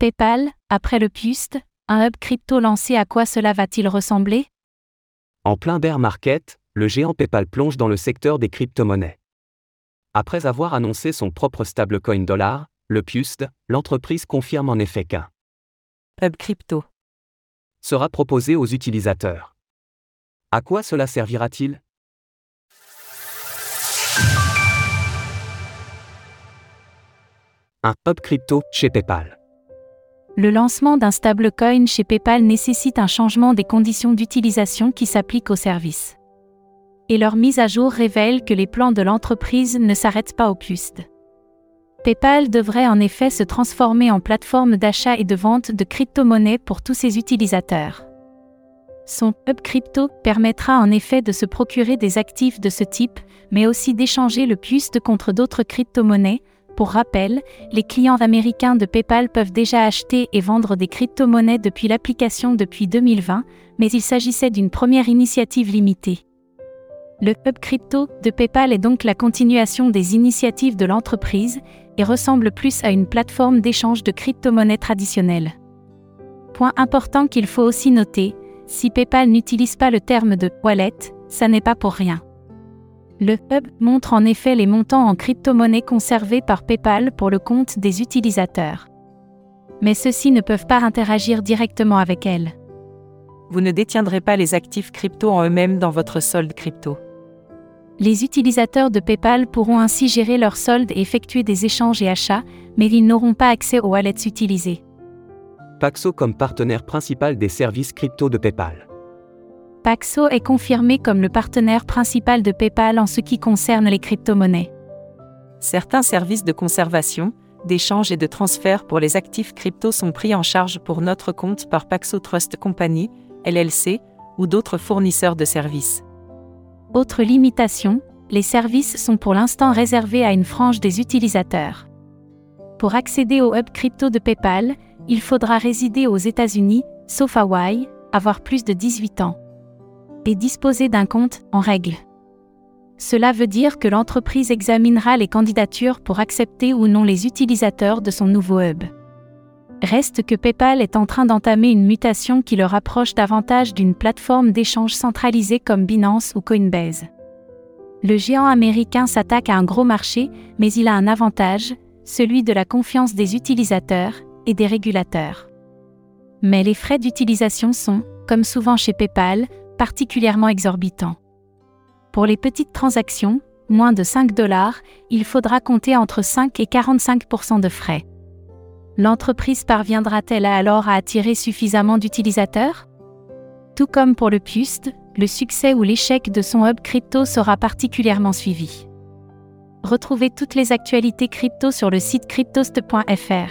PayPal, après le PUST, un hub crypto lancé à quoi cela va-t-il ressembler? En plein bear market, le géant PayPal plonge dans le secteur des crypto-monnaies. Après avoir annoncé son propre stablecoin dollar, le PUST, l'entreprise confirme en effet qu'un hub crypto sera proposé aux utilisateurs. À quoi cela servira-t-il? Un hub crypto chez PayPal. Le lancement d'un stablecoin chez PayPal nécessite un changement des conditions d'utilisation qui s'appliquent au service. Et leur mise à jour révèle que les plans de l'entreprise ne s'arrêtent pas au PUST. PayPal devrait en effet se transformer en plateforme d'achat et de vente de crypto-monnaies pour tous ses utilisateurs. Son Hub Crypto permettra en effet de se procurer des actifs de ce type, mais aussi d'échanger le PUST contre d'autres crypto-monnaies, pour rappel, les clients américains de PayPal peuvent déjà acheter et vendre des crypto-monnaies depuis l'application depuis 2020, mais il s'agissait d'une première initiative limitée. Le Hub Crypto de PayPal est donc la continuation des initiatives de l'entreprise et ressemble plus à une plateforme d'échange de crypto-monnaies traditionnelles. Point important qu'il faut aussi noter, si PayPal n'utilise pas le terme de wallet, ça n'est pas pour rien. Le hub montre en effet les montants en crypto-monnaies conservés par PayPal pour le compte des utilisateurs. Mais ceux-ci ne peuvent pas interagir directement avec elles. Vous ne détiendrez pas les actifs crypto en eux-mêmes dans votre solde crypto. Les utilisateurs de PayPal pourront ainsi gérer leurs soldes et effectuer des échanges et achats, mais ils n'auront pas accès aux wallets utilisés. Paxo comme partenaire principal des services crypto de PayPal. Paxo est confirmé comme le partenaire principal de PayPal en ce qui concerne les crypto-monnaies. Certains services de conservation, d'échange et de transfert pour les actifs crypto sont pris en charge pour notre compte par Paxo Trust Company, LLC, ou d'autres fournisseurs de services. Autre limitation, les services sont pour l'instant réservés à une frange des utilisateurs. Pour accéder au hub crypto de PayPal, il faudra résider aux États-Unis, sauf Hawaï, avoir plus de 18 ans et disposer d'un compte en règle. Cela veut dire que l'entreprise examinera les candidatures pour accepter ou non les utilisateurs de son nouveau hub. Reste que PayPal est en train d'entamer une mutation qui le rapproche davantage d'une plateforme d'échange centralisée comme Binance ou Coinbase. Le géant américain s'attaque à un gros marché, mais il a un avantage, celui de la confiance des utilisateurs et des régulateurs. Mais les frais d'utilisation sont, comme souvent chez PayPal, particulièrement exorbitant. Pour les petites transactions, moins de 5 dollars, il faudra compter entre 5 et 45% de frais. L'entreprise parviendra-t-elle alors à attirer suffisamment d'utilisateurs? Tout comme pour le PUST, le succès ou l'échec de son hub crypto sera particulièrement suivi. Retrouvez toutes les actualités crypto sur le site cryptost.fr.